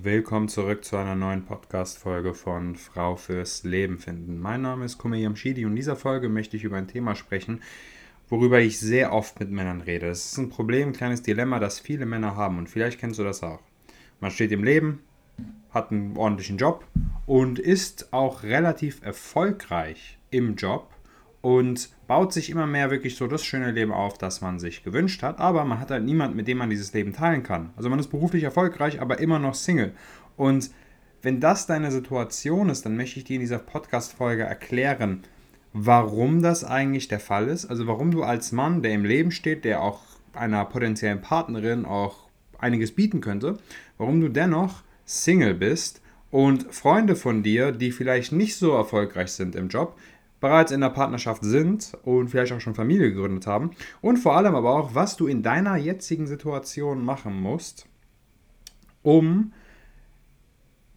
Willkommen zurück zu einer neuen Podcast-Folge von Frau fürs Leben finden. Mein Name ist Kume Yamshidi und in dieser Folge möchte ich über ein Thema sprechen, worüber ich sehr oft mit Männern rede. Es ist ein Problem, ein kleines Dilemma, das viele Männer haben und vielleicht kennst du das auch. Man steht im Leben, hat einen ordentlichen Job und ist auch relativ erfolgreich im Job und baut sich immer mehr wirklich so das schöne Leben auf, das man sich gewünscht hat, aber man hat halt niemanden, mit dem man dieses Leben teilen kann. Also man ist beruflich erfolgreich, aber immer noch Single. Und wenn das deine Situation ist, dann möchte ich dir in dieser Podcast-Folge erklären, warum das eigentlich der Fall ist. Also warum du als Mann, der im Leben steht, der auch einer potenziellen Partnerin auch einiges bieten könnte, warum du dennoch Single bist und Freunde von dir, die vielleicht nicht so erfolgreich sind im Job, bereits in der Partnerschaft sind und vielleicht auch schon Familie gegründet haben. Und vor allem aber auch, was du in deiner jetzigen Situation machen musst, um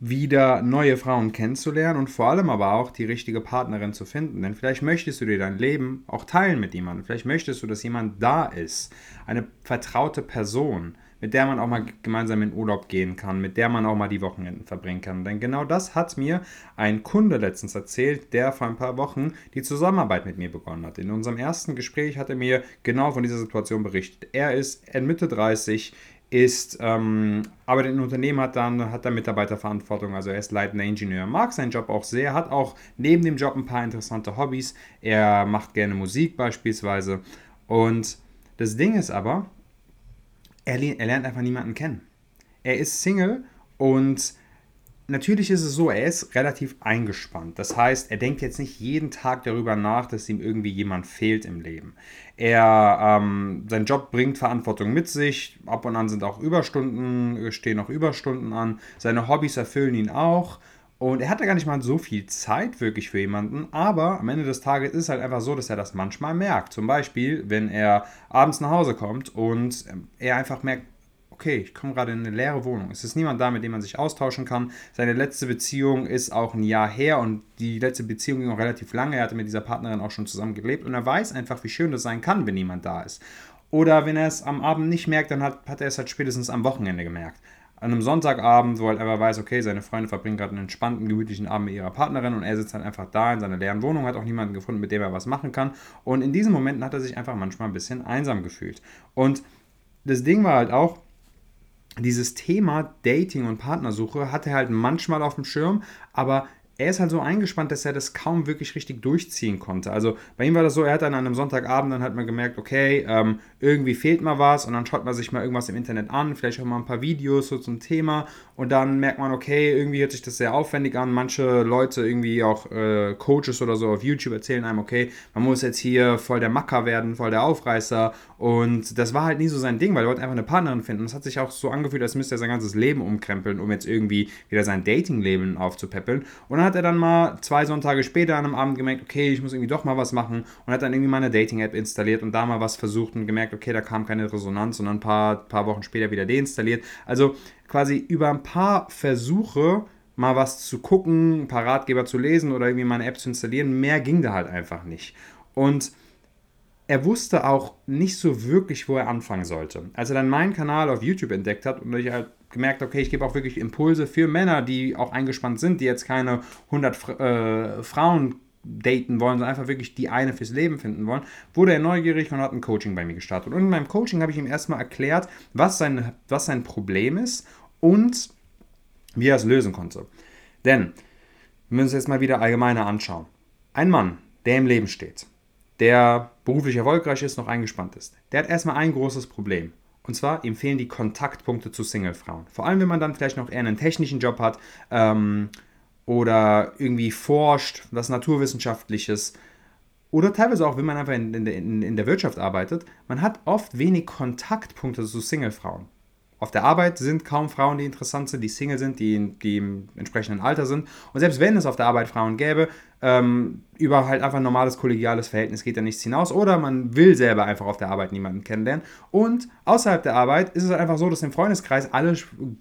wieder neue Frauen kennenzulernen und vor allem aber auch die richtige Partnerin zu finden. Denn vielleicht möchtest du dir dein Leben auch teilen mit jemandem. Vielleicht möchtest du, dass jemand da ist, eine vertraute Person, mit der man auch mal gemeinsam in Urlaub gehen kann, mit der man auch mal die Wochenenden verbringen kann. Denn genau das hat mir ein Kunde letztens erzählt, der vor ein paar Wochen die Zusammenarbeit mit mir begonnen hat. In unserem ersten Gespräch hat er mir genau von dieser Situation berichtet. Er ist Mitte 30, ist, ähm, arbeitet in einem Unternehmen, hat dann hat er Mitarbeiterverantwortung, also er ist leitender Ingenieur, mag seinen Job auch sehr, hat auch neben dem Job ein paar interessante Hobbys. Er macht gerne Musik beispielsweise. Und das Ding ist aber, er, er lernt einfach niemanden kennen. Er ist Single und natürlich ist es so, er ist relativ eingespannt. Das heißt, er denkt jetzt nicht jeden Tag darüber nach, dass ihm irgendwie jemand fehlt im Leben. Er, ähm, sein Job bringt Verantwortung mit sich. Ab und an sind auch Überstunden, stehen auch Überstunden an. Seine Hobbys erfüllen ihn auch. Und er hatte gar nicht mal so viel Zeit wirklich für jemanden, aber am Ende des Tages ist es halt einfach so, dass er das manchmal merkt. Zum Beispiel, wenn er abends nach Hause kommt und er einfach merkt, okay, ich komme gerade in eine leere Wohnung. Es ist niemand da, mit dem man sich austauschen kann. Seine letzte Beziehung ist auch ein Jahr her und die letzte Beziehung ging auch relativ lange. Er hatte mit dieser Partnerin auch schon zusammen gelebt und er weiß einfach, wie schön das sein kann, wenn niemand da ist. Oder wenn er es am Abend nicht merkt, dann hat, hat er es halt spätestens am Wochenende gemerkt an einem Sonntagabend, wo er halt einfach weiß, okay, seine Freunde verbringen gerade einen entspannten, gemütlichen Abend mit ihrer Partnerin und er sitzt dann einfach da in seiner leeren Wohnung, hat auch niemanden gefunden, mit dem er was machen kann. Und in diesen Momenten hat er sich einfach manchmal ein bisschen einsam gefühlt. Und das Ding war halt auch, dieses Thema Dating und Partnersuche hatte er halt manchmal auf dem Schirm, aber er ist halt so eingespannt, dass er das kaum wirklich richtig durchziehen konnte. Also bei ihm war das so, er hat dann an einem Sonntagabend dann halt mal gemerkt, okay, ähm, irgendwie fehlt mal was und dann schaut man sich mal irgendwas im Internet an, vielleicht auch mal ein paar Videos so zum Thema und dann merkt man, okay, irgendwie hört sich das sehr aufwendig an. Manche Leute, irgendwie auch äh, Coaches oder so auf YouTube erzählen einem, okay, man muss jetzt hier voll der Macker werden, voll der Aufreißer und das war halt nie so sein Ding, weil er wollte einfach eine Partnerin finden. Es hat sich auch so angefühlt, als müsste er sein ganzes Leben umkrempeln, um jetzt irgendwie wieder sein Datingleben aufzupäppeln und dann hat er dann mal zwei Sonntage später an einem Abend gemerkt, okay, ich muss irgendwie doch mal was machen und hat dann irgendwie mal eine Dating-App installiert und da mal was versucht und gemerkt, okay, da kam keine Resonanz und dann ein paar, paar Wochen später wieder deinstalliert. Also quasi über ein paar Versuche mal was zu gucken, ein paar Ratgeber zu lesen oder irgendwie mal eine App zu installieren, mehr ging da halt einfach nicht. Und er wusste auch nicht so wirklich, wo er anfangen sollte. Als er dann meinen Kanal auf YouTube entdeckt hat und ich halt gemerkt, okay, ich gebe auch wirklich Impulse für Männer, die auch eingespannt sind, die jetzt keine 100 äh, Frauen daten wollen, sondern einfach wirklich die eine fürs Leben finden wollen, wurde er neugierig und hat ein Coaching bei mir gestartet. Und in meinem Coaching habe ich ihm erstmal erklärt, was sein, was sein Problem ist und wie er es lösen konnte. Denn, wir müssen uns jetzt mal wieder allgemeiner anschauen. Ein Mann, der im Leben steht, der beruflich erfolgreich ist, noch eingespannt ist, der hat erstmal ein großes Problem. Und zwar, ihm fehlen die Kontaktpunkte zu Singlefrauen. Vor allem, wenn man dann vielleicht noch eher einen technischen Job hat ähm, oder irgendwie forscht, was Naturwissenschaftliches. Oder teilweise auch, wenn man einfach in, in, in der Wirtschaft arbeitet, man hat oft wenig Kontaktpunkte zu Singlefrauen auf der Arbeit sind kaum Frauen, die interessant sind, die Single sind, die, die im entsprechenden Alter sind. Und selbst wenn es auf der Arbeit Frauen gäbe, ähm, über halt einfach ein normales kollegiales Verhältnis geht da nichts hinaus. Oder man will selber einfach auf der Arbeit niemanden kennenlernen. Und außerhalb der Arbeit ist es einfach so, dass im Freundeskreis alle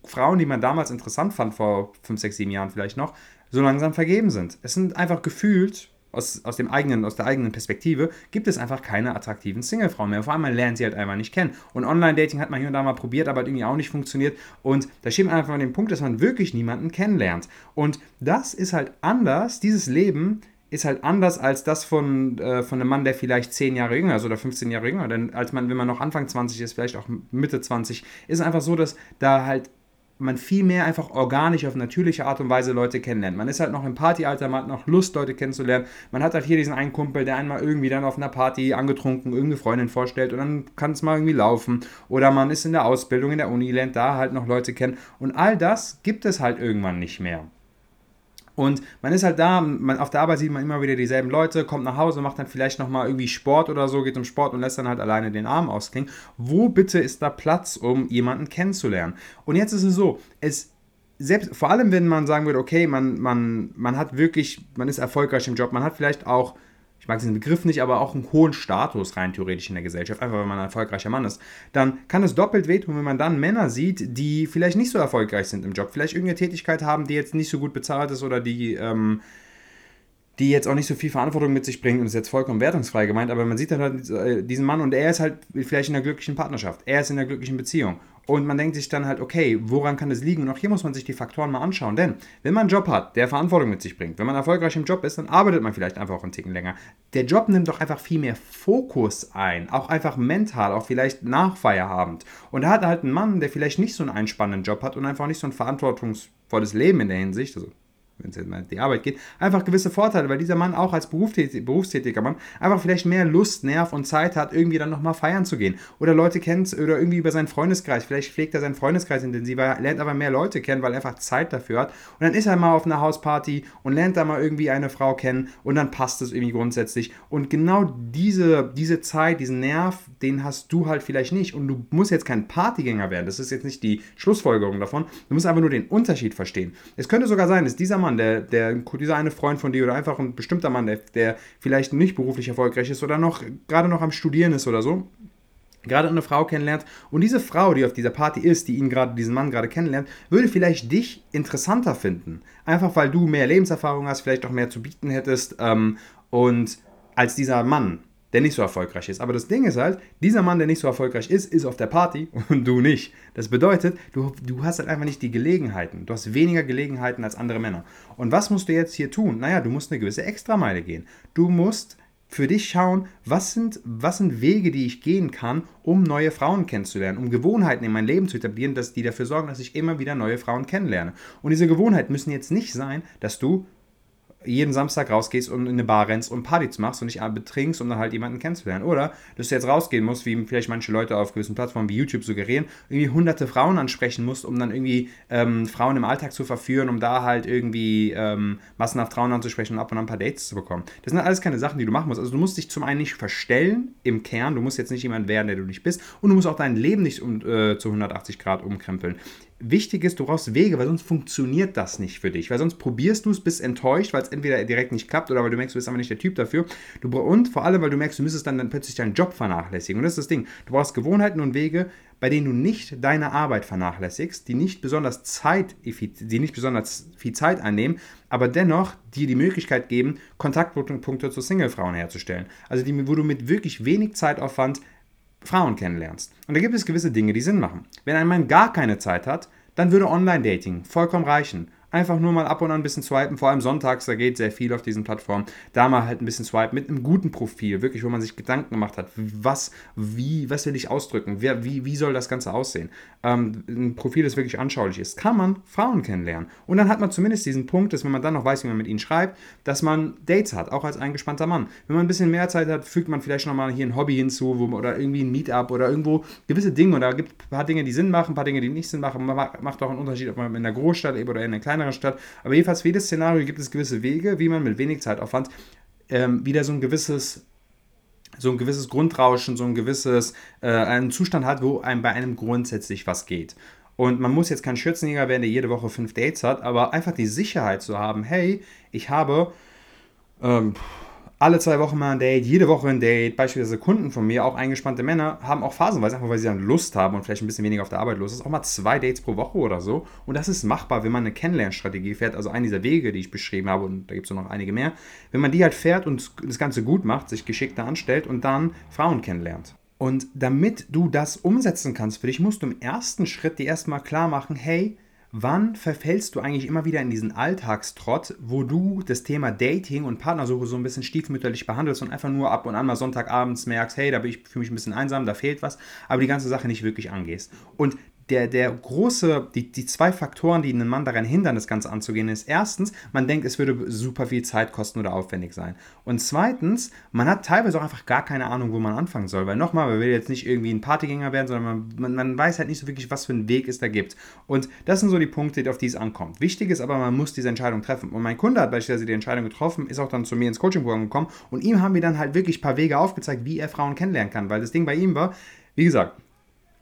Frauen, die man damals interessant fand, vor 5, 6, 7 Jahren vielleicht noch, so langsam vergeben sind. Es sind einfach gefühlt aus, aus, dem eigenen, aus der eigenen Perspektive, gibt es einfach keine attraktiven Single-Frauen mehr. Vor allem, man lernt sie halt einfach nicht kennen. Und Online-Dating hat man hier und da mal probiert, aber hat irgendwie auch nicht funktioniert. Und da steht man einfach an dem Punkt, dass man wirklich niemanden kennenlernt. Und das ist halt anders, dieses Leben ist halt anders als das von, äh, von einem Mann, der vielleicht 10 Jahre jünger ist oder 15 Jahre jünger. Denn als man, wenn man noch Anfang 20 ist, vielleicht auch Mitte 20, ist es einfach so, dass da halt man viel mehr einfach organisch auf natürliche Art und Weise Leute kennenlernt. Man ist halt noch im Partyalter, man hat noch Lust, Leute kennenzulernen. Man hat halt hier diesen einen Kumpel, der einmal irgendwie dann auf einer Party angetrunken irgendeine Freundin vorstellt und dann kann es mal irgendwie laufen. Oder man ist in der Ausbildung, in der Uni, lernt da halt noch Leute kennen. Und all das gibt es halt irgendwann nicht mehr. Und man ist halt da, man, auf der Arbeit sieht man immer wieder dieselben Leute, kommt nach Hause, macht dann vielleicht nochmal irgendwie Sport oder so, geht zum Sport und lässt dann halt alleine den Arm ausklingen. Wo bitte ist da Platz, um jemanden kennenzulernen? Und jetzt ist es so, es selbst, vor allem wenn man sagen würde, okay, man, man, man hat wirklich, man ist erfolgreich im Job, man hat vielleicht auch mag diesen Begriff nicht, aber auch einen hohen Status rein theoretisch in der Gesellschaft, einfach weil man ein erfolgreicher Mann ist, dann kann es doppelt wehtun, wenn man dann Männer sieht, die vielleicht nicht so erfolgreich sind im Job, vielleicht irgendeine Tätigkeit haben, die jetzt nicht so gut bezahlt ist oder die, ähm, die jetzt auch nicht so viel Verantwortung mit sich bringen und ist jetzt vollkommen wertungsfrei gemeint, aber man sieht dann halt äh, diesen Mann und er ist halt vielleicht in einer glücklichen Partnerschaft, er ist in einer glücklichen Beziehung und man denkt sich dann halt, okay, woran kann das liegen? Und auch hier muss man sich die Faktoren mal anschauen. Denn wenn man einen Job hat, der Verantwortung mit sich bringt, wenn man erfolgreich im Job ist, dann arbeitet man vielleicht einfach auch einen Ticken länger. Der Job nimmt doch einfach viel mehr Fokus ein, auch einfach mental, auch vielleicht nach Feierabend. Und da hat halt ein Mann, der vielleicht nicht so einen einspannenden Job hat und einfach nicht so ein verantwortungsvolles Leben in der Hinsicht, also wenn es jetzt mal die Arbeit geht, einfach gewisse Vorteile, weil dieser Mann auch als berufstätiger Mann einfach vielleicht mehr Lust, Nerv und Zeit hat, irgendwie dann nochmal feiern zu gehen. Oder Leute kennt oder irgendwie über seinen Freundeskreis, vielleicht pflegt er seinen Freundeskreis intensiver, lernt aber mehr Leute kennen, weil er einfach Zeit dafür hat. Und dann ist er mal auf einer Hausparty und lernt da mal irgendwie eine Frau kennen und dann passt es irgendwie grundsätzlich. Und genau diese, diese Zeit, diesen Nerv, den hast du halt vielleicht nicht. Und du musst jetzt kein Partygänger werden. Das ist jetzt nicht die Schlussfolgerung davon. Du musst einfach nur den Unterschied verstehen. Es könnte sogar sein, dass dieser Mann Mann, der, der, dieser eine Freund von dir oder einfach ein bestimmter Mann, der, der vielleicht nicht beruflich erfolgreich ist oder noch gerade noch am Studieren ist oder so, gerade eine Frau kennenlernt und diese Frau, die auf dieser Party ist, die ihn gerade, diesen Mann gerade kennenlernt, würde vielleicht dich interessanter finden. Einfach weil du mehr Lebenserfahrung hast, vielleicht auch mehr zu bieten hättest ähm, und als dieser Mann der nicht so erfolgreich ist. Aber das Ding ist halt, dieser Mann, der nicht so erfolgreich ist, ist auf der Party und du nicht. Das bedeutet, du, du hast halt einfach nicht die Gelegenheiten. Du hast weniger Gelegenheiten als andere Männer. Und was musst du jetzt hier tun? Naja, du musst eine gewisse Extrameile gehen. Du musst für dich schauen, was sind, was sind Wege, die ich gehen kann, um neue Frauen kennenzulernen, um Gewohnheiten in mein Leben zu etablieren, dass die dafür sorgen, dass ich immer wieder neue Frauen kennenlerne. Und diese Gewohnheiten müssen jetzt nicht sein, dass du jeden Samstag rausgehst und in eine Bar rennst und Partys machst und dich betrinkst, um dann halt jemanden kennenzulernen. Oder dass du jetzt rausgehen musst, wie vielleicht manche Leute auf gewissen Plattformen wie YouTube suggerieren, irgendwie hunderte Frauen ansprechen musst, um dann irgendwie ähm, Frauen im Alltag zu verführen, um da halt irgendwie ähm, massenhaft Frauen anzusprechen und ab und an ein paar Dates zu bekommen. Das sind alles keine Sachen, die du machen musst. Also du musst dich zum einen nicht verstellen im Kern, du musst jetzt nicht jemand werden, der du nicht bist und du musst auch dein Leben nicht um, äh, zu 180 Grad umkrempeln wichtig ist, du brauchst Wege, weil sonst funktioniert das nicht für dich. Weil sonst probierst du es, bist enttäuscht, weil es entweder direkt nicht klappt oder weil du merkst, du bist aber nicht der Typ dafür. Du, und vor allem, weil du merkst, du müsstest dann, dann plötzlich deinen Job vernachlässigen. Und das ist das Ding. Du brauchst Gewohnheiten und Wege, bei denen du nicht deine Arbeit vernachlässigst, die nicht besonders Zeit, die nicht besonders viel Zeit einnehmen, aber dennoch dir die Möglichkeit geben, Kontaktpunkte zu Singlefrauen herzustellen. Also die, wo du mit wirklich wenig Zeitaufwand Frauen kennenlernst. Und da gibt es gewisse Dinge, die Sinn machen. Wenn ein Mann gar keine Zeit hat, dann würde Online-Dating vollkommen reichen. Einfach nur mal ab und an ein bisschen swipen, vor allem sonntags, da geht sehr viel auf diesen Plattformen. Da mal halt ein bisschen swipen mit einem guten Profil, wirklich, wo man sich Gedanken gemacht hat, was, wie, was will ich ausdrücken, wer, wie, wie soll das Ganze aussehen. Ähm, ein Profil, das wirklich anschaulich ist, kann man Frauen kennenlernen. Und dann hat man zumindest diesen Punkt, dass wenn man dann noch weiß, wie man mit ihnen schreibt, dass man Dates hat, auch als eingespannter Mann. Wenn man ein bisschen mehr Zeit hat, fügt man vielleicht nochmal hier ein Hobby hinzu wo, oder irgendwie ein Meetup oder irgendwo gewisse Dinge. Und da gibt es ein paar Dinge, die Sinn machen, ein paar Dinge, die nicht Sinn machen. Man macht auch einen Unterschied, ob man in der Großstadt lebt oder in einer kleineren Stadt. Aber jedenfalls für jedes Szenario gibt es gewisse Wege, wie man mit wenig Zeitaufwand ähm, wieder so ein gewisses so ein gewisses Grundrauschen, so ein gewisses, äh, einen Zustand hat, wo einem bei einem grundsätzlich was geht. Und man muss jetzt kein Schürzenjäger werden, der jede Woche fünf Dates hat, aber einfach die Sicherheit zu haben, hey, ich habe ähm, alle zwei Wochen mal ein Date, jede Woche ein Date. Beispielsweise Kunden von mir, auch eingespannte Männer, haben auch phasenweise, einfach weil sie dann Lust haben und vielleicht ein bisschen weniger auf der Arbeit los ist, auch mal zwei Dates pro Woche oder so. Und das ist machbar, wenn man eine Kennenlernstrategie fährt. Also einen dieser Wege, die ich beschrieben habe, und da gibt es noch einige mehr. Wenn man die halt fährt und das Ganze gut macht, sich geschickter anstellt und dann Frauen kennenlernt. Und damit du das umsetzen kannst für dich, musst du im ersten Schritt dir erstmal klar machen, hey, Wann verfällst du eigentlich immer wieder in diesen Alltagstrott, wo du das Thema Dating und Partnersuche so ein bisschen stiefmütterlich behandelst und einfach nur ab und an mal Sonntagabends merkst, hey, da bin ich für mich ein bisschen einsam, da fehlt was, aber die ganze Sache nicht wirklich angehst. Und der, der große, die, die zwei Faktoren, die einen Mann daran hindern, das Ganze anzugehen, ist erstens, man denkt, es würde super viel Zeit kosten oder aufwendig sein. Und zweitens, man hat teilweise auch einfach gar keine Ahnung, wo man anfangen soll. Weil nochmal, man will jetzt nicht irgendwie ein Partygänger werden, sondern man, man, man weiß halt nicht so wirklich, was für einen Weg es da gibt. Und das sind so die Punkte, auf die es ankommt. Wichtig ist aber, man muss diese Entscheidung treffen. Und mein Kunde hat beispielsweise die Entscheidung getroffen, ist auch dann zu mir ins Coaching-Programm gekommen und ihm haben wir dann halt wirklich ein paar Wege aufgezeigt, wie er Frauen kennenlernen kann. Weil das Ding bei ihm war, wie gesagt,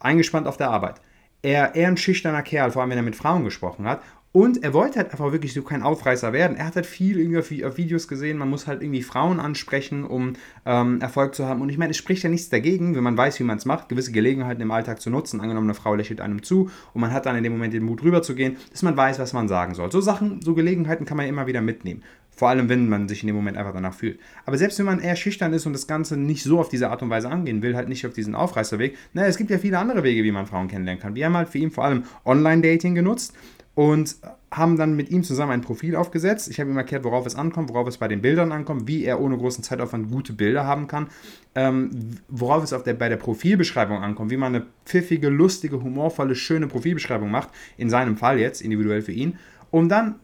eingespannt auf der Arbeit er eher ein schüchterner Kerl, vor allem wenn er mit Frauen gesprochen hat. Und er wollte halt einfach wirklich so kein Aufreißer werden. Er hat halt viel irgendwie auf Videos gesehen, man muss halt irgendwie Frauen ansprechen, um ähm, Erfolg zu haben. Und ich meine, es spricht ja nichts dagegen, wenn man weiß, wie man es macht, gewisse Gelegenheiten im Alltag zu nutzen. Angenommen, eine Frau lächelt einem zu und man hat dann in dem Moment den Mut rüber zu gehen, dass man weiß, was man sagen soll. So Sachen, so Gelegenheiten kann man immer wieder mitnehmen. Vor allem, wenn man sich in dem Moment einfach danach fühlt. Aber selbst wenn man eher schüchtern ist und das Ganze nicht so auf diese Art und Weise angehen will, halt nicht auf diesen Aufreißerweg, naja, es gibt ja viele andere Wege, wie man Frauen kennenlernen kann. Wir haben halt für ihn vor allem Online-Dating genutzt und haben dann mit ihm zusammen ein Profil aufgesetzt. Ich habe ihm erklärt, worauf es ankommt, worauf es bei den Bildern ankommt, wie er ohne großen Zeitaufwand gute Bilder haben kann, ähm, worauf es auf der, bei der Profilbeschreibung ankommt, wie man eine pfiffige, lustige, humorvolle, schöne Profilbeschreibung macht, in seinem Fall jetzt, individuell für ihn, um dann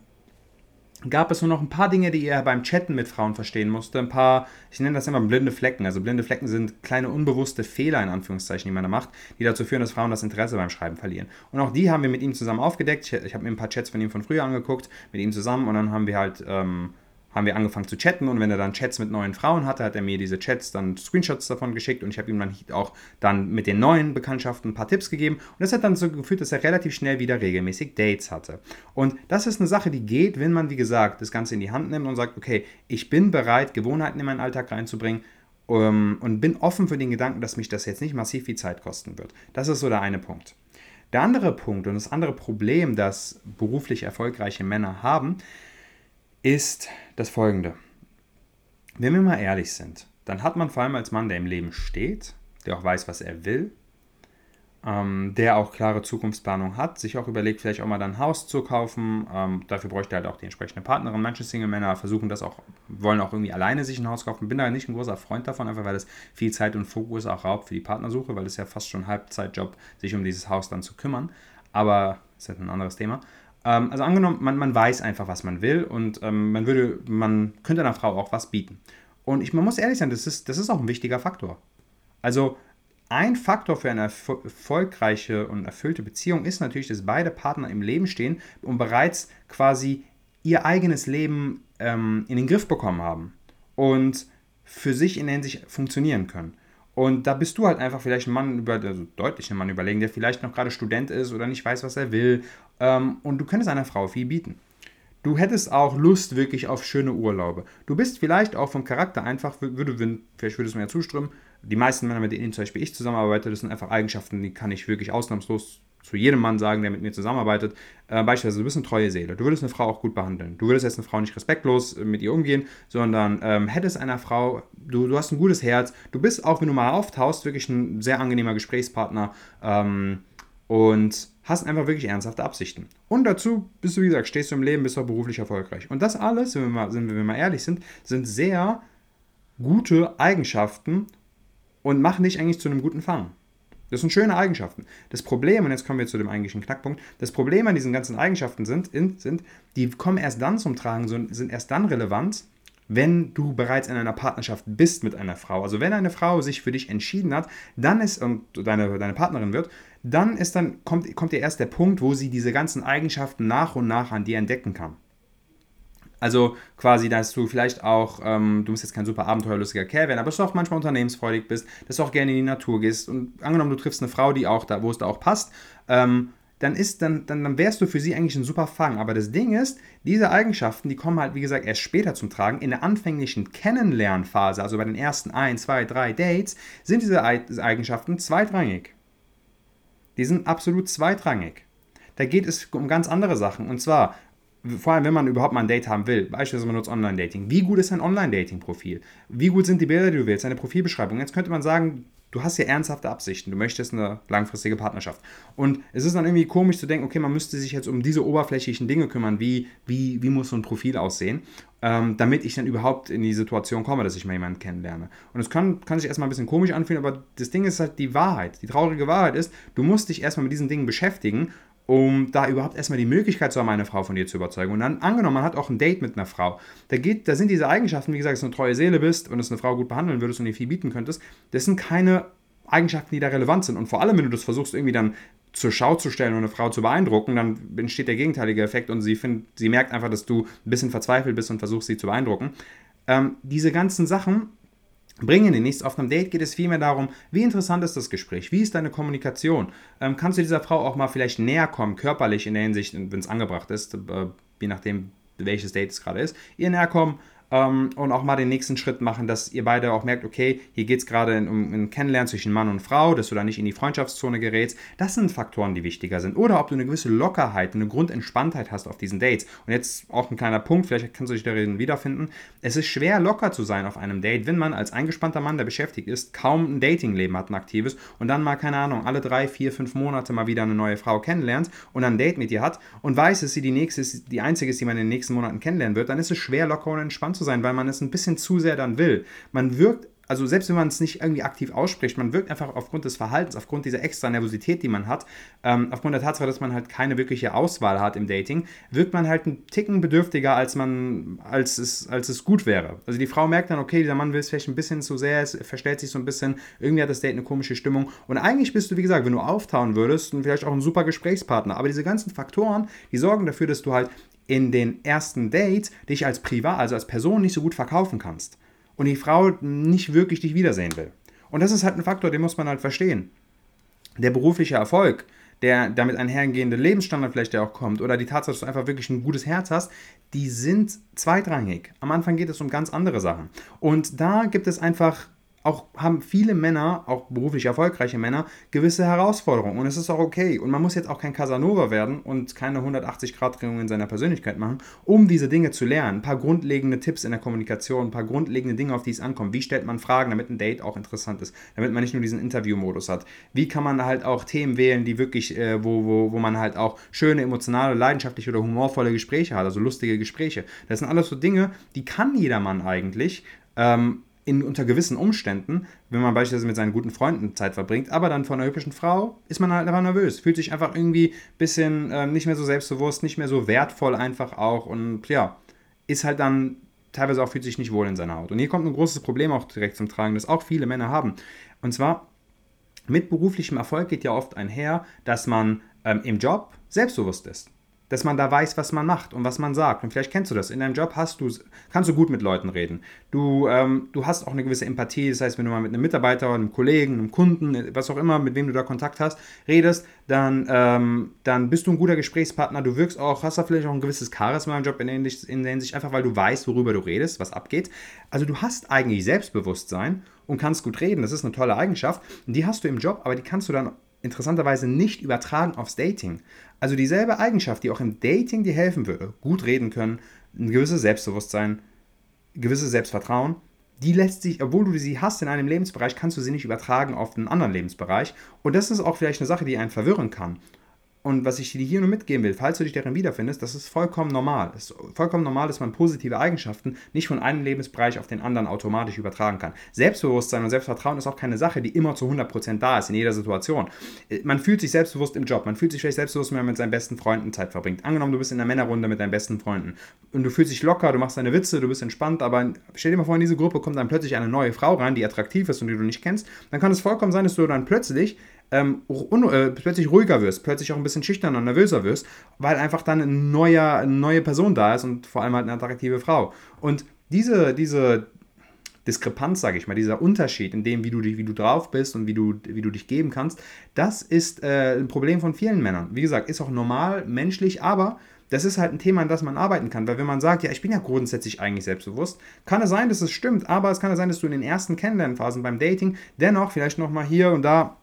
gab es nur noch ein paar Dinge, die er beim Chatten mit Frauen verstehen musste. Ein paar, ich nenne das immer blinde Flecken. Also blinde Flecken sind kleine unbewusste Fehler in Anführungszeichen, die man da macht, die dazu führen, dass Frauen das Interesse beim Schreiben verlieren. Und auch die haben wir mit ihm zusammen aufgedeckt. Ich, ich habe mir ein paar Chats von ihm von früher angeguckt, mit ihm zusammen und dann haben wir halt ähm, haben wir angefangen zu chatten und wenn er dann Chats mit neuen Frauen hatte, hat er mir diese Chats dann Screenshots davon geschickt und ich habe ihm dann auch dann mit den neuen Bekanntschaften ein paar Tipps gegeben und das hat dann so geführt, dass er relativ schnell wieder regelmäßig Dates hatte. Und das ist eine Sache, die geht, wenn man, wie gesagt, das Ganze in die Hand nimmt und sagt, okay, ich bin bereit, Gewohnheiten in meinen Alltag reinzubringen, um, ähm, und bin offen für den Gedanken, dass mich das jetzt nicht massiv viel Zeit kosten wird. Das ist so der eine Punkt. Der andere Punkt und das andere Problem, das beruflich erfolgreiche Männer haben, ist das folgende. Wenn wir mal ehrlich sind, dann hat man vor allem als Mann, der im Leben steht, der auch weiß, was er will, ähm, der auch klare Zukunftsplanung hat, sich auch überlegt, vielleicht auch mal dann ein Haus zu kaufen. Ähm, dafür bräuchte er halt auch die entsprechende Partnerin. Manche Single-Männer versuchen das auch, wollen auch irgendwie alleine sich ein Haus kaufen. Bin da nicht ein großer Freund davon, einfach weil es viel Zeit und Fokus auch raubt für die Partnersuche, weil es ja fast schon Halbzeitjob, sich um dieses Haus dann zu kümmern. Aber das ist halt ein anderes Thema. Ähm, also angenommen, man, man weiß einfach, was man will und ähm, man würde, man könnte einer Frau auch was bieten. Und ich, man muss ehrlich sein, das ist, das ist auch ein wichtiger Faktor. Also ein Faktor für eine erfolgreiche und erfüllte Beziehung ist natürlich, dass beide Partner im Leben stehen und bereits quasi ihr eigenes Leben ähm, in den Griff bekommen haben und für sich in der Hinsicht funktionieren können. Und da bist du halt einfach vielleicht ein Mann über, also deutlich ein Mann überlegen, der vielleicht noch gerade Student ist oder nicht weiß, was er will. Ähm, und du könntest einer Frau viel bieten. Du hättest auch Lust wirklich auf schöne Urlaube. Du bist vielleicht auch vom Charakter einfach, würde, vielleicht würdest du mir ja zustimmen, die meisten Männer, mit denen zum Beispiel ich zusammenarbeite, das sind einfach Eigenschaften, die kann ich wirklich ausnahmslos zu jedem Mann sagen, der mit mir zusammenarbeitet. Äh, beispielsweise, du bist eine treue Seele. Du würdest eine Frau auch gut behandeln. Du würdest jetzt eine Frau nicht respektlos äh, mit ihr umgehen, sondern ähm, hättest einer Frau, du, du hast ein gutes Herz. Du bist auch, wenn du mal auftauchst, wirklich ein sehr angenehmer Gesprächspartner ähm, und hast einfach wirklich ernsthafte Absichten. Und dazu bist du, wie gesagt, stehst du im Leben, bist auch beruflich erfolgreich. Und das alles, wenn wir mal, wenn wir mal ehrlich sind, sind sehr gute Eigenschaften und machen dich eigentlich zu einem guten Fang. Das sind schöne Eigenschaften. Das Problem, und jetzt kommen wir zu dem eigentlichen Knackpunkt, das Problem an diesen ganzen Eigenschaften sind, sind die kommen erst dann zum Tragen, sind erst dann relevant, wenn du bereits in einer Partnerschaft bist mit einer Frau. Also wenn eine Frau sich für dich entschieden hat, dann ist und deine, deine Partnerin wird, dann ist dann kommt, kommt dir erst der Punkt, wo sie diese ganzen Eigenschaften nach und nach an dir entdecken kann. Also quasi, dass du vielleicht auch, ähm, du musst jetzt kein super abenteuerlustiger Kerl werden, aber dass du auch manchmal unternehmensfreudig bist, dass du auch gerne in die Natur gehst und angenommen, du triffst eine Frau, die auch da, wo es da auch passt, ähm, dann, ist, dann, dann, dann wärst du für sie eigentlich ein super Fang. Aber das Ding ist, diese Eigenschaften, die kommen halt, wie gesagt, erst später zum Tragen. In der anfänglichen Kennenlernphase, also bei den ersten ein, zwei, drei Dates, sind diese Eigenschaften zweitrangig. Die sind absolut zweitrangig. Da geht es um ganz andere Sachen. Und zwar, vor allem wenn man überhaupt mal ein Date haben will, beispielsweise man nutzt Online-Dating. Wie gut ist dein Online-Dating-Profil? Wie gut sind die Bilder, die du willst, deine Profilbeschreibung? Jetzt könnte man sagen, du hast ja ernsthafte Absichten, du möchtest eine langfristige Partnerschaft. Und es ist dann irgendwie komisch zu denken, okay, man müsste sich jetzt um diese oberflächlichen Dinge kümmern, wie, wie, wie muss so ein Profil aussehen, ähm, damit ich dann überhaupt in die Situation komme, dass ich mal jemanden kennenlerne. Und es kann, kann sich erstmal ein bisschen komisch anfühlen, aber das Ding ist halt die Wahrheit. Die traurige Wahrheit ist, du musst dich erstmal mit diesen Dingen beschäftigen um da überhaupt erstmal die Möglichkeit zu haben, eine Frau von dir zu überzeugen. Und dann angenommen, man hat auch ein Date mit einer Frau. Da, geht, da sind diese Eigenschaften, wie gesagt, dass du eine treue Seele bist und es eine Frau gut behandeln würdest und ihr viel bieten könntest, das sind keine Eigenschaften, die da relevant sind. Und vor allem, wenn du das versuchst, irgendwie dann zur Schau zu stellen und eine Frau zu beeindrucken, dann entsteht der gegenteilige Effekt und sie, find, sie merkt einfach, dass du ein bisschen verzweifelt bist und versuchst, sie zu beeindrucken. Ähm, diese ganzen Sachen bringen dir nichts. Auf einem Date geht es vielmehr darum, wie interessant ist das Gespräch, wie ist deine Kommunikation. Ähm, kannst du dieser Frau auch mal vielleicht näher kommen, körperlich in der Hinsicht, wenn es angebracht ist, äh, je nachdem, welches Date es gerade ist, ihr näher kommen, ähm, und auch mal den nächsten Schritt machen, dass ihr beide auch merkt, okay, hier geht es gerade um ein Kennenlernen zwischen Mann und Frau, dass du da nicht in die Freundschaftszone gerätst. Das sind Faktoren, die wichtiger sind. Oder ob du eine gewisse Lockerheit, eine Grundentspanntheit hast auf diesen Dates. Und jetzt auch ein kleiner Punkt, vielleicht kannst du dich darin wiederfinden. Es ist schwer, locker zu sein auf einem Date, wenn man als eingespannter Mann, der beschäftigt ist, kaum ein Datingleben hat, ein aktives und dann mal, keine Ahnung, alle drei, vier, fünf Monate mal wieder eine neue Frau kennenlernt und ein Date mit ihr hat und weiß, dass sie die nächste die einzige ist, die man in den nächsten Monaten kennenlernen wird, dann ist es schwer, locker und entspannt zu sein, weil man es ein bisschen zu sehr dann will. Man wirkt also selbst wenn man es nicht irgendwie aktiv ausspricht, man wirkt einfach aufgrund des Verhaltens, aufgrund dieser extra Nervosität, die man hat, ähm, aufgrund der Tatsache, dass man halt keine wirkliche Auswahl hat im Dating, wirkt man halt einen Ticken bedürftiger, als man, als es, als es gut wäre. Also die Frau merkt dann, okay, dieser Mann will es vielleicht ein bisschen zu sehr, es verstellt sich so ein bisschen, irgendwie hat das Date eine komische Stimmung. Und eigentlich bist du, wie gesagt, wenn du auftauen würdest, vielleicht auch ein super Gesprächspartner. Aber diese ganzen Faktoren, die sorgen dafür, dass du halt in den ersten Dates dich als Privat, also als Person nicht so gut verkaufen kannst. Und die Frau nicht wirklich dich wiedersehen will. Und das ist halt ein Faktor, den muss man halt verstehen. Der berufliche Erfolg, der damit einhergehende Lebensstandard vielleicht, der auch kommt, oder die Tatsache, dass du einfach wirklich ein gutes Herz hast, die sind zweitrangig. Am Anfang geht es um ganz andere Sachen. Und da gibt es einfach auch haben viele Männer, auch beruflich erfolgreiche Männer, gewisse Herausforderungen. Und es ist auch okay. Und man muss jetzt auch kein Casanova werden und keine 180-Grad-Drehung in seiner Persönlichkeit machen, um diese Dinge zu lernen. Ein paar grundlegende Tipps in der Kommunikation, ein paar grundlegende Dinge, auf die es ankommt. Wie stellt man Fragen, damit ein Date auch interessant ist, damit man nicht nur diesen Interview-Modus hat. Wie kann man halt auch Themen wählen, die wirklich, äh, wo, wo, wo man halt auch schöne, emotionale, leidenschaftliche oder humorvolle Gespräche hat, also lustige Gespräche. Das sind alles so Dinge, die kann jedermann eigentlich. Ähm, in, unter gewissen Umständen, wenn man beispielsweise mit seinen guten Freunden Zeit verbringt, aber dann von einer hübschen Frau ist man halt einfach nervös, fühlt sich einfach irgendwie ein bisschen äh, nicht mehr so selbstbewusst, nicht mehr so wertvoll einfach auch und ja, ist halt dann teilweise auch fühlt sich nicht wohl in seiner Haut. Und hier kommt ein großes Problem auch direkt zum Tragen, das auch viele Männer haben. Und zwar mit beruflichem Erfolg geht ja oft einher, dass man ähm, im Job selbstbewusst ist dass man da weiß, was man macht und was man sagt. Und vielleicht kennst du das. In deinem Job hast du, kannst du gut mit Leuten reden. Du, ähm, du hast auch eine gewisse Empathie. Das heißt, wenn du mal mit einem Mitarbeiter, einem Kollegen, einem Kunden, was auch immer, mit wem du da Kontakt hast, redest, dann, ähm, dann bist du ein guter Gesprächspartner. Du wirkst auch, hast da vielleicht auch ein gewisses Charisma im Job in der Hinsicht, einfach weil du weißt, worüber du redest, was abgeht. Also du hast eigentlich Selbstbewusstsein und kannst gut reden. Das ist eine tolle Eigenschaft. Und die hast du im Job, aber die kannst du dann interessanterweise nicht übertragen aufs Dating. Also dieselbe Eigenschaft, die auch im Dating dir helfen würde, gut reden können, ein gewisses Selbstbewusstsein, gewisses Selbstvertrauen, die lässt sich, obwohl du sie hast in einem Lebensbereich, kannst du sie nicht übertragen auf einen anderen Lebensbereich. Und das ist auch vielleicht eine Sache, die einen verwirren kann. Und was ich dir hier nur mitgeben will, falls du dich darin wiederfindest, das ist vollkommen normal. Es ist vollkommen normal, dass man positive Eigenschaften nicht von einem Lebensbereich auf den anderen automatisch übertragen kann. Selbstbewusstsein und Selbstvertrauen ist auch keine Sache, die immer zu 100% da ist, in jeder Situation. Äh, man fühlt sich selbstbewusst im Job, man fühlt sich vielleicht selbstbewusst, wenn man mit seinen besten Freunden Zeit verbringt. Angenommen, du bist in einer Männerrunde mit deinen besten Freunden und du fühlst dich locker, du machst deine Witze, du bist entspannt, aber stell dir mal vor, in diese Gruppe kommt dann plötzlich eine neue Frau rein, die attraktiv ist und die du nicht kennst, dann kann es vollkommen sein, dass du dann plötzlich ähm, äh, plötzlich ruhiger wirst, plötzlich auch ein bisschen schüchterner und nervöser wirst, weil einfach dann eine neue, eine neue Person da ist und vor allem halt eine attraktive Frau. Und diese, diese Diskrepanz, sage ich mal, dieser Unterschied in dem, wie du, wie du drauf bist und wie du, wie du dich geben kannst, das ist äh, ein Problem von vielen Männern. Wie gesagt, ist auch normal, menschlich, aber das ist halt ein Thema, an das man arbeiten kann. Weil wenn man sagt, ja, ich bin ja grundsätzlich eigentlich selbstbewusst, kann es sein, dass es stimmt, aber es kann ja sein, dass du in den ersten Kennenlernphasen beim Dating dennoch vielleicht nochmal hier und da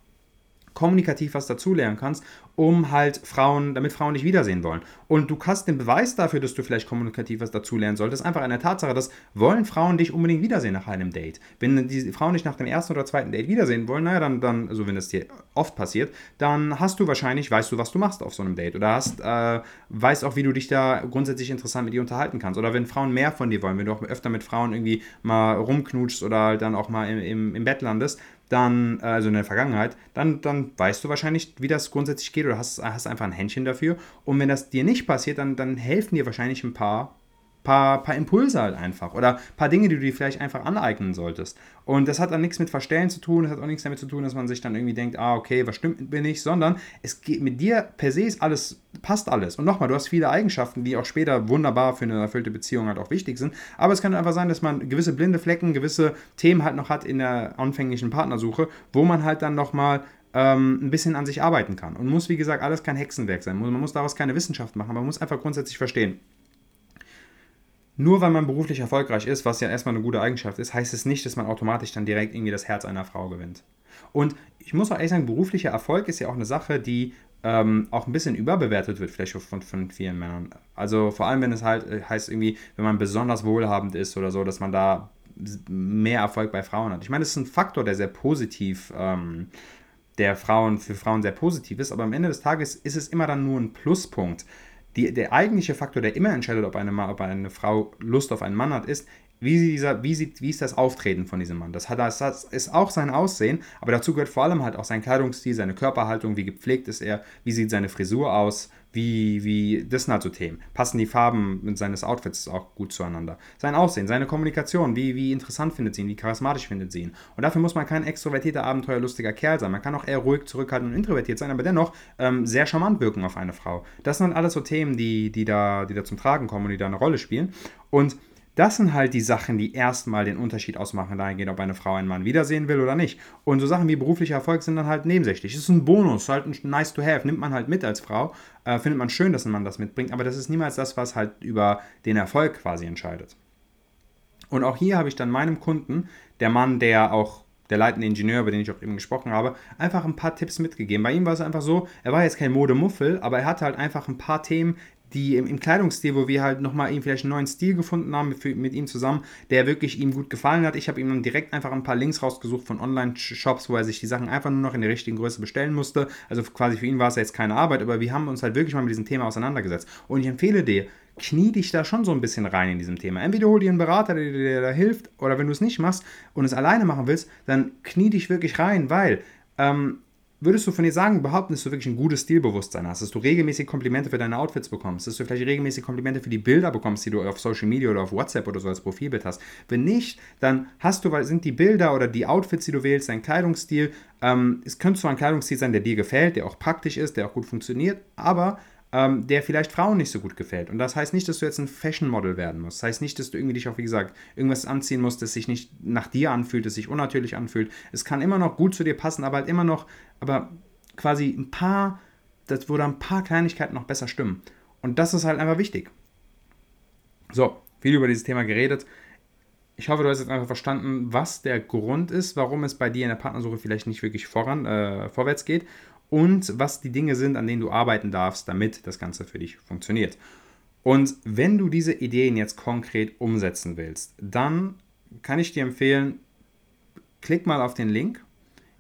kommunikativ was dazulernen kannst, um halt Frauen, damit Frauen dich wiedersehen wollen. Und du hast den Beweis dafür, dass du vielleicht kommunikativ was dazulernen solltest, einfach eine Tatsache, dass wollen Frauen dich unbedingt wiedersehen nach einem Date. Wenn die Frauen dich nach dem ersten oder zweiten Date wiedersehen wollen, naja, dann, dann also wenn das dir oft passiert, dann hast du wahrscheinlich, weißt du, was du machst auf so einem Date. Oder hast, äh, weißt auch, wie du dich da grundsätzlich interessant mit ihr unterhalten kannst. Oder wenn Frauen mehr von dir wollen, wenn du auch öfter mit Frauen irgendwie mal rumknutschst oder dann auch mal im, im, im Bett landest, dann, äh, also in der Vergangenheit, dann, dann weißt du wahrscheinlich, wie das grundsätzlich geht oder hast, hast einfach ein Händchen dafür. Und wenn das dir nicht passiert, dann, dann helfen dir wahrscheinlich ein paar paar, paar Impulse halt einfach oder paar Dinge, die du dir vielleicht einfach aneignen solltest. Und das hat dann nichts mit Verstellen zu tun, das hat auch nichts damit zu tun, dass man sich dann irgendwie denkt, ah, okay, was stimmt mit mir nicht, sondern es geht mit dir per se ist alles, passt alles. Und nochmal, du hast viele Eigenschaften, die auch später wunderbar für eine erfüllte Beziehung halt auch wichtig sind. Aber es kann einfach sein, dass man gewisse blinde Flecken, gewisse Themen halt noch hat in der anfänglichen Partnersuche, wo man halt dann nochmal ähm, ein bisschen an sich arbeiten kann. Und muss, wie gesagt, alles kein Hexenwerk sein. Man muss daraus keine Wissenschaft machen, man muss einfach grundsätzlich verstehen nur weil man beruflich erfolgreich ist, was ja erstmal eine gute Eigenschaft ist, heißt es nicht, dass man automatisch dann direkt irgendwie das Herz einer Frau gewinnt. Und ich muss auch ehrlich sagen, beruflicher Erfolg ist ja auch eine Sache, die ähm, auch ein bisschen überbewertet wird, vielleicht von, von vielen Männern. Also vor allem, wenn es halt äh, heißt, irgendwie, wenn man besonders wohlhabend ist oder so, dass man da mehr Erfolg bei Frauen hat. Ich meine, das ist ein Faktor, der sehr positiv, ähm, der Frauen für Frauen sehr positiv ist, aber am Ende des Tages ist es immer dann nur ein Pluspunkt die, der eigentliche Faktor, der immer entscheidet, ob eine, ob eine Frau Lust auf einen Mann hat, ist, wie, dieser, wie, sieht, wie ist das Auftreten von diesem Mann? Das, hat, das ist auch sein Aussehen, aber dazu gehört vor allem halt auch sein Kleidungsstil, seine Körperhaltung, wie gepflegt ist er, wie sieht seine Frisur aus, wie, wie, das sind halt so Themen. Passen die Farben seines Outfits auch gut zueinander? Sein Aussehen, seine Kommunikation, wie, wie interessant findet sie ihn, wie charismatisch findet sie ihn. Und dafür muss man kein extrovertierter, abenteuerlustiger Kerl sein. Man kann auch eher ruhig, zurückhaltend und introvertiert sein, aber dennoch ähm, sehr charmant wirken auf eine Frau. Das sind halt alles so Themen, die, die, da, die da zum Tragen kommen und die da eine Rolle spielen. Und das sind halt die Sachen, die erstmal den Unterschied ausmachen, dahingehend, ob eine Frau einen Mann wiedersehen will oder nicht. Und so Sachen wie beruflicher Erfolg sind dann halt nebensächlich. Das ist ein Bonus, halt ein nice to have, nimmt man halt mit als Frau. Äh, findet man schön, dass ein Mann das mitbringt, aber das ist niemals das, was halt über den Erfolg quasi entscheidet. Und auch hier habe ich dann meinem Kunden, der Mann, der auch der leitende Ingenieur, über den ich auch eben gesprochen habe, einfach ein paar Tipps mitgegeben. Bei ihm war es einfach so, er war jetzt kein Modemuffel, aber er hatte halt einfach ein paar Themen, die im, im, Kleidungsstil, wo wir halt nochmal ihm vielleicht einen neuen Stil gefunden haben mit, mit ihm zusammen, der wirklich ihm gut gefallen hat. Ich habe ihm dann direkt einfach ein paar Links rausgesucht von Online-Shops, wo er sich die Sachen einfach nur noch in der richtigen Größe bestellen musste. Also quasi für ihn war es ja jetzt keine Arbeit, aber wir haben uns halt wirklich mal mit diesem Thema auseinandergesetzt. Und ich empfehle dir, knie dich da schon so ein bisschen rein in diesem Thema. Entweder hol dir einen Berater, der dir da hilft, oder wenn du es nicht machst und es alleine machen willst, dann knie dich wirklich rein, weil ähm, würdest du von dir sagen, behaupten, dass du wirklich ein gutes Stilbewusstsein hast, dass du regelmäßig Komplimente für deine Outfits bekommst, dass du vielleicht regelmäßig Komplimente für die Bilder bekommst, die du auf Social Media oder auf WhatsApp oder so als Profilbild hast. Wenn nicht, dann hast du, sind die Bilder oder die Outfits, die du wählst, dein Kleidungsstil, ähm, es könnte zwar ein Kleidungsstil sein, der dir gefällt, der auch praktisch ist, der auch gut funktioniert, aber ähm, der vielleicht Frauen nicht so gut gefällt. Und das heißt nicht, dass du jetzt ein Fashion-Model werden musst. Das heißt nicht, dass du irgendwie dich auch, wie gesagt, irgendwas anziehen musst, das sich nicht nach dir anfühlt, das sich unnatürlich anfühlt. Es kann immer noch gut zu dir passen, aber halt immer noch, aber quasi ein paar, das, da ein paar Kleinigkeiten noch besser stimmen. Und das ist halt einfach wichtig. So, viel über dieses Thema geredet. Ich hoffe, du hast jetzt einfach verstanden, was der Grund ist, warum es bei dir in der Partnersuche vielleicht nicht wirklich voran, äh, vorwärts geht und was die Dinge sind, an denen du arbeiten darfst, damit das Ganze für dich funktioniert. Und wenn du diese Ideen jetzt konkret umsetzen willst, dann kann ich dir empfehlen, klick mal auf den Link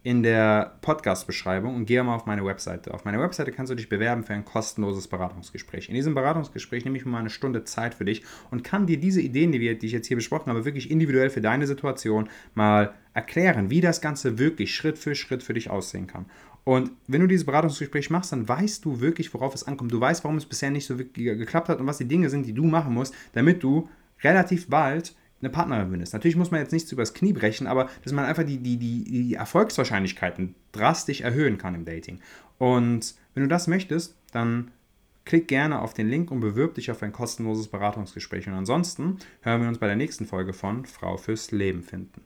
in der Podcast-Beschreibung und gehe mal auf meine Webseite. Auf meiner Webseite kannst du dich bewerben für ein kostenloses Beratungsgespräch. In diesem Beratungsgespräch nehme ich mal eine Stunde Zeit für dich und kann dir diese Ideen, die ich jetzt hier besprochen habe, wirklich individuell für deine Situation mal erklären, wie das Ganze wirklich Schritt für Schritt für dich aussehen kann. Und wenn du dieses Beratungsgespräch machst, dann weißt du wirklich, worauf es ankommt. Du weißt, warum es bisher nicht so wirklich geklappt hat und was die Dinge sind, die du machen musst, damit du relativ bald eine Partnerin findest. Natürlich muss man jetzt nichts übers Knie brechen, aber dass man einfach die, die, die, die Erfolgswahrscheinlichkeiten drastisch erhöhen kann im Dating. Und wenn du das möchtest, dann Klick gerne auf den Link und bewirb dich auf ein kostenloses Beratungsgespräch. Und ansonsten hören wir uns bei der nächsten Folge von Frau fürs Leben finden.